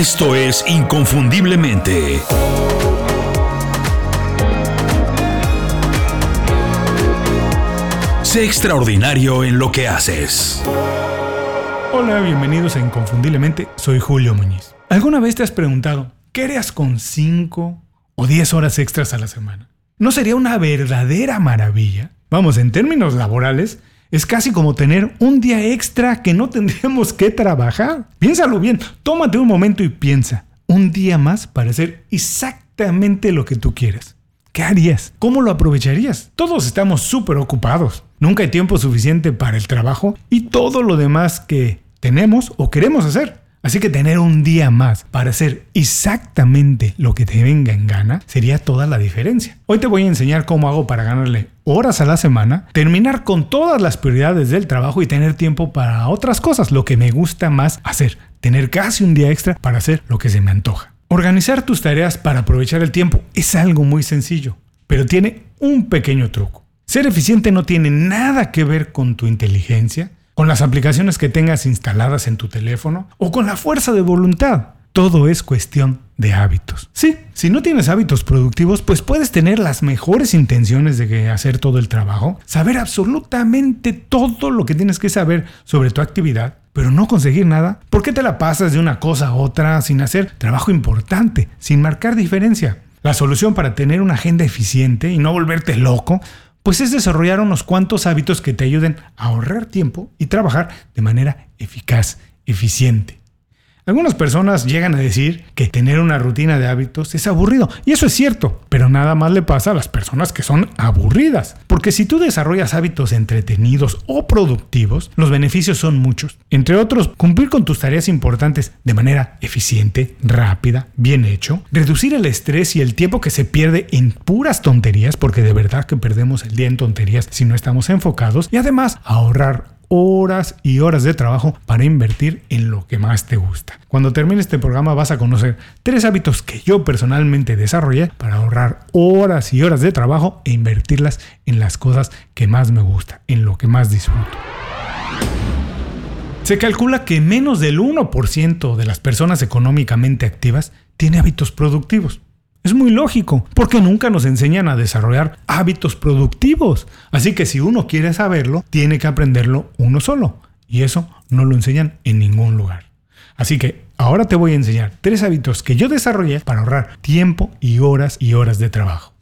Esto es Inconfundiblemente. Sé extraordinario en lo que haces. Hola, bienvenidos a Inconfundiblemente, soy Julio Muñiz. ¿Alguna vez te has preguntado, qué harías con 5 o 10 horas extras a la semana? ¿No sería una verdadera maravilla? Vamos, en términos laborales, es casi como tener un día extra que no tendríamos que trabajar. Piénsalo bien, tómate un momento y piensa, un día más para hacer exactamente lo que tú quieres. ¿Qué harías? ¿Cómo lo aprovecharías? Todos estamos súper ocupados. Nunca hay tiempo suficiente para el trabajo y todo lo demás que tenemos o queremos hacer. Así que tener un día más para hacer exactamente lo que te venga en gana sería toda la diferencia. Hoy te voy a enseñar cómo hago para ganarle horas a la semana, terminar con todas las prioridades del trabajo y tener tiempo para otras cosas, lo que me gusta más hacer, tener casi un día extra para hacer lo que se me antoja. Organizar tus tareas para aprovechar el tiempo es algo muy sencillo, pero tiene un pequeño truco. Ser eficiente no tiene nada que ver con tu inteligencia, con las aplicaciones que tengas instaladas en tu teléfono o con la fuerza de voluntad. Todo es cuestión de hábitos. Sí, si no tienes hábitos productivos, pues puedes tener las mejores intenciones de hacer todo el trabajo, saber absolutamente todo lo que tienes que saber sobre tu actividad, pero no conseguir nada. ¿Por qué te la pasas de una cosa a otra sin hacer trabajo importante, sin marcar diferencia? La solución para tener una agenda eficiente y no volverte loco pues es desarrollar unos cuantos hábitos que te ayuden a ahorrar tiempo y trabajar de manera eficaz, eficiente. Algunas personas llegan a decir que tener una rutina de hábitos es aburrido, y eso es cierto, pero nada más le pasa a las personas que son aburridas, porque si tú desarrollas hábitos entretenidos o productivos, los beneficios son muchos. Entre otros, cumplir con tus tareas importantes de manera eficiente, rápida, bien hecho, reducir el estrés y el tiempo que se pierde en puras tonterías, porque de verdad que perdemos el día en tonterías si no estamos enfocados, y además ahorrar horas y horas de trabajo para invertir en lo que más te gusta. Cuando termine este programa vas a conocer tres hábitos que yo personalmente desarrollé para ahorrar horas y horas de trabajo e invertirlas en las cosas que más me gusta, en lo que más disfruto. Se calcula que menos del 1% de las personas económicamente activas tiene hábitos productivos. Es muy lógico, porque nunca nos enseñan a desarrollar hábitos productivos. Así que si uno quiere saberlo, tiene que aprenderlo uno solo. Y eso no lo enseñan en ningún lugar. Así que ahora te voy a enseñar tres hábitos que yo desarrollé para ahorrar tiempo y horas y horas de trabajo.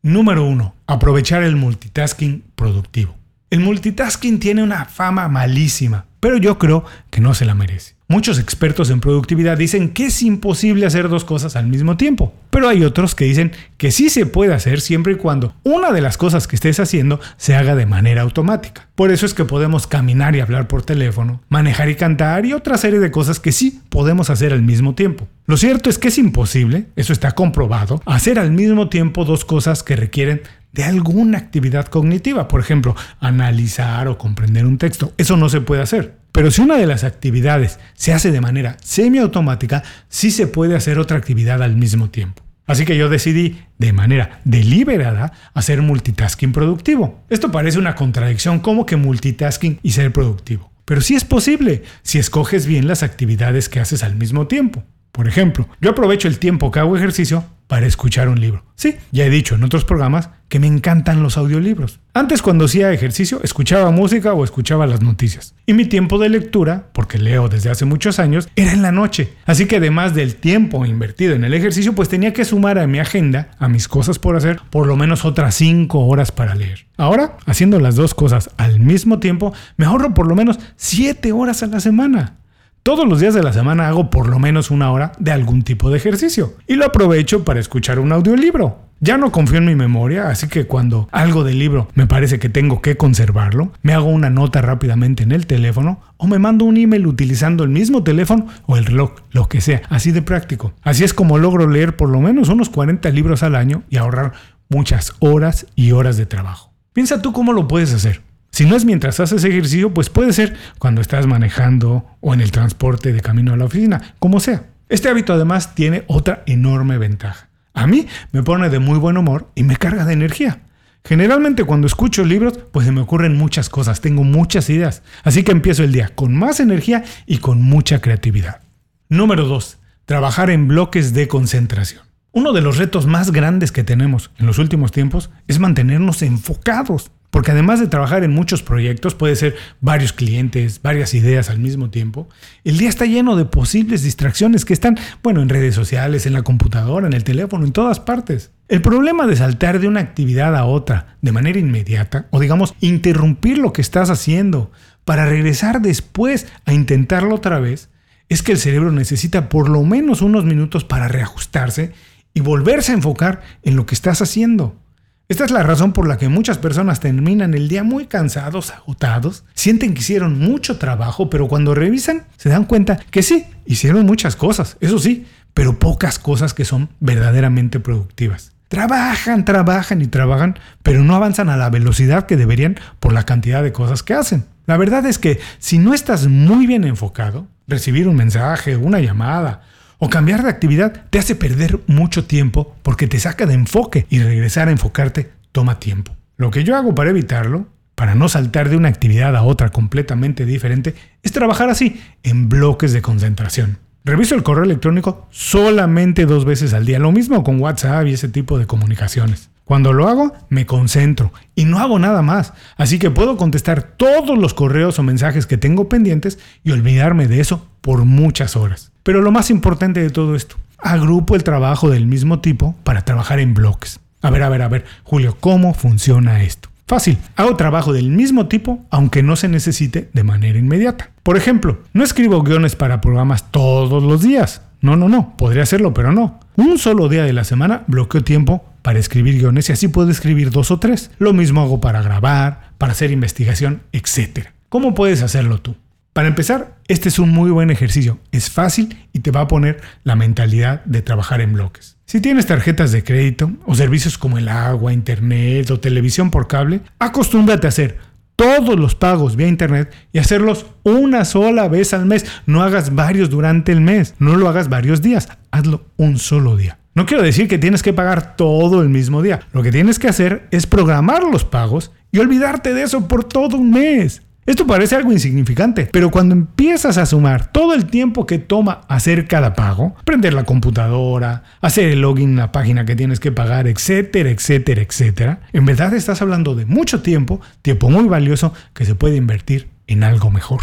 Número 1. Aprovechar el multitasking productivo. El multitasking tiene una fama malísima, pero yo creo que no se la merece. Muchos expertos en productividad dicen que es imposible hacer dos cosas al mismo tiempo, pero hay otros que dicen que sí se puede hacer siempre y cuando una de las cosas que estés haciendo se haga de manera automática. Por eso es que podemos caminar y hablar por teléfono, manejar y cantar y otra serie de cosas que sí podemos hacer al mismo tiempo. Lo cierto es que es imposible, eso está comprobado, hacer al mismo tiempo dos cosas que requieren de alguna actividad cognitiva, por ejemplo, analizar o comprender un texto. Eso no se puede hacer. Pero si una de las actividades se hace de manera semiautomática, sí se puede hacer otra actividad al mismo tiempo. Así que yo decidí, de manera deliberada, hacer multitasking productivo. Esto parece una contradicción como que multitasking y ser productivo. Pero sí es posible si escoges bien las actividades que haces al mismo tiempo. Por ejemplo, yo aprovecho el tiempo que hago ejercicio para escuchar un libro. Sí, ya he dicho en otros programas que me encantan los audiolibros. Antes cuando hacía ejercicio escuchaba música o escuchaba las noticias. Y mi tiempo de lectura, porque leo desde hace muchos años, era en la noche. Así que además del tiempo invertido en el ejercicio, pues tenía que sumar a mi agenda, a mis cosas por hacer, por lo menos otras 5 horas para leer. Ahora, haciendo las dos cosas al mismo tiempo, me ahorro por lo menos 7 horas a la semana. Todos los días de la semana hago por lo menos una hora de algún tipo de ejercicio y lo aprovecho para escuchar un audiolibro. Ya no confío en mi memoria, así que cuando algo del libro me parece que tengo que conservarlo, me hago una nota rápidamente en el teléfono o me mando un email utilizando el mismo teléfono o el reloj, lo que sea, así de práctico. Así es como logro leer por lo menos unos 40 libros al año y ahorrar muchas horas y horas de trabajo. Piensa tú cómo lo puedes hacer. Si no es mientras haces ejercicio, pues puede ser cuando estás manejando o en el transporte de camino a la oficina, como sea. Este hábito además tiene otra enorme ventaja. A mí me pone de muy buen humor y me carga de energía. Generalmente cuando escucho libros, pues se me ocurren muchas cosas, tengo muchas ideas, así que empiezo el día con más energía y con mucha creatividad. Número 2. trabajar en bloques de concentración. Uno de los retos más grandes que tenemos en los últimos tiempos es mantenernos enfocados. Porque además de trabajar en muchos proyectos, puede ser varios clientes, varias ideas al mismo tiempo, el día está lleno de posibles distracciones que están, bueno, en redes sociales, en la computadora, en el teléfono, en todas partes. El problema de saltar de una actividad a otra de manera inmediata, o digamos, interrumpir lo que estás haciendo para regresar después a intentarlo otra vez, es que el cerebro necesita por lo menos unos minutos para reajustarse y volverse a enfocar en lo que estás haciendo. Esta es la razón por la que muchas personas terminan el día muy cansados, agotados, sienten que hicieron mucho trabajo, pero cuando revisan se dan cuenta que sí, hicieron muchas cosas, eso sí, pero pocas cosas que son verdaderamente productivas. Trabajan, trabajan y trabajan, pero no avanzan a la velocidad que deberían por la cantidad de cosas que hacen. La verdad es que si no estás muy bien enfocado, recibir un mensaje, una llamada o cambiar de actividad te hace perder mucho tiempo porque te saca de enfoque y regresar a enfocarte toma tiempo. Lo que yo hago para evitarlo, para no saltar de una actividad a otra completamente diferente, es trabajar así, en bloques de concentración. Reviso el correo electrónico solamente dos veces al día, lo mismo con WhatsApp y ese tipo de comunicaciones. Cuando lo hago, me concentro y no hago nada más. Así que puedo contestar todos los correos o mensajes que tengo pendientes y olvidarme de eso por muchas horas. Pero lo más importante de todo esto, agrupo el trabajo del mismo tipo para trabajar en bloques. A ver, a ver, a ver, Julio, ¿cómo funciona esto? Fácil, hago trabajo del mismo tipo aunque no se necesite de manera inmediata. Por ejemplo, no escribo guiones para programas todos los días. No, no, no, podría hacerlo, pero no. Un solo día de la semana bloqueo tiempo para escribir guiones y así puedo escribir dos o tres. Lo mismo hago para grabar, para hacer investigación, etc. ¿Cómo puedes hacerlo tú? Para empezar, este es un muy buen ejercicio. Es fácil y te va a poner la mentalidad de trabajar en bloques. Si tienes tarjetas de crédito o servicios como el agua, internet o televisión por cable, acostúmbrate a hacer todos los pagos vía internet y hacerlos una sola vez al mes. No hagas varios durante el mes, no lo hagas varios días, hazlo un solo día. No quiero decir que tienes que pagar todo el mismo día. Lo que tienes que hacer es programar los pagos y olvidarte de eso por todo un mes. Esto parece algo insignificante, pero cuando empiezas a sumar todo el tiempo que toma hacer cada pago, prender la computadora, hacer el login en la página que tienes que pagar, etcétera, etcétera, etcétera, en verdad estás hablando de mucho tiempo, tiempo muy valioso que se puede invertir en algo mejor.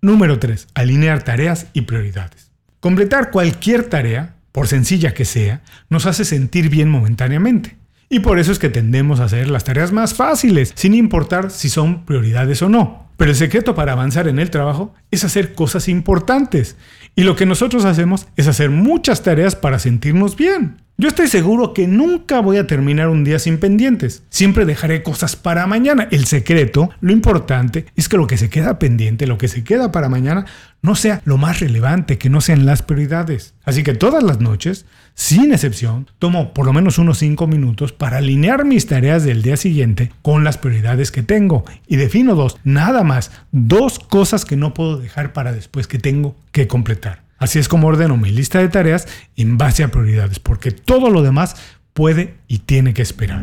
Número 3. Alinear tareas y prioridades. Completar cualquier tarea, por sencilla que sea, nos hace sentir bien momentáneamente. Y por eso es que tendemos a hacer las tareas más fáciles, sin importar si son prioridades o no. Pero el secreto para avanzar en el trabajo es hacer cosas importantes. Y lo que nosotros hacemos es hacer muchas tareas para sentirnos bien. Yo estoy seguro que nunca voy a terminar un día sin pendientes. Siempre dejaré cosas para mañana. El secreto, lo importante, es que lo que se queda pendiente, lo que se queda para mañana, no sea lo más relevante, que no sean las prioridades. Así que todas las noches, sin excepción, tomo por lo menos unos 5 minutos para alinear mis tareas del día siguiente con las prioridades que tengo. Y defino dos, nada más, dos cosas que no puedo dejar para después que tengo que completar. Así es como ordeno mi lista de tareas en base a prioridades, porque todo lo demás puede y tiene que esperar.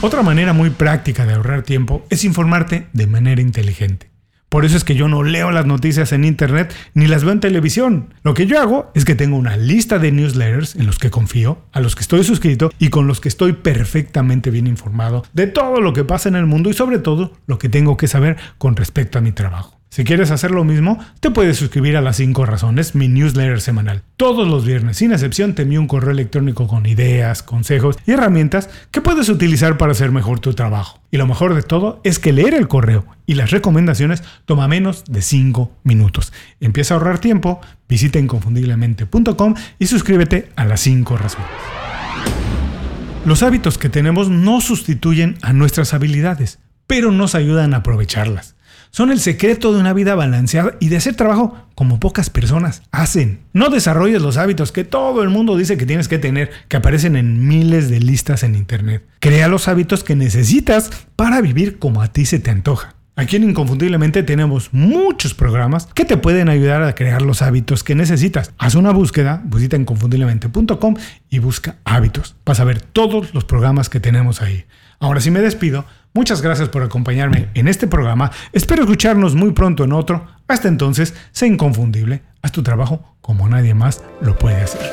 Otra manera muy práctica de ahorrar tiempo es informarte de manera inteligente. Por eso es que yo no leo las noticias en internet ni las veo en televisión. Lo que yo hago es que tengo una lista de newsletters en los que confío, a los que estoy suscrito y con los que estoy perfectamente bien informado de todo lo que pasa en el mundo y sobre todo lo que tengo que saber con respecto a mi trabajo. Si quieres hacer lo mismo, te puedes suscribir a las 5 razones, mi newsletter semanal. Todos los viernes, sin excepción, te envío un correo electrónico con ideas, consejos y herramientas que puedes utilizar para hacer mejor tu trabajo. Y lo mejor de todo es que leer el correo y las recomendaciones toma menos de 5 minutos. Empieza a ahorrar tiempo, visita inconfundiblemente.com y suscríbete a las 5 razones. Los hábitos que tenemos no sustituyen a nuestras habilidades, pero nos ayudan a aprovecharlas son el secreto de una vida balanceada y de hacer trabajo como pocas personas hacen. No desarrolles los hábitos que todo el mundo dice que tienes que tener, que aparecen en miles de listas en Internet. Crea los hábitos que necesitas para vivir como a ti se te antoja. Aquí en Inconfundiblemente tenemos muchos programas que te pueden ayudar a crear los hábitos que necesitas. Haz una búsqueda, visita inconfundiblemente.com y busca hábitos. Vas a ver todos los programas que tenemos ahí. Ahora sí me despido Muchas gracias por acompañarme en este programa. Espero escucharnos muy pronto en otro. Hasta entonces, sé inconfundible. Haz tu trabajo como nadie más lo puede hacer.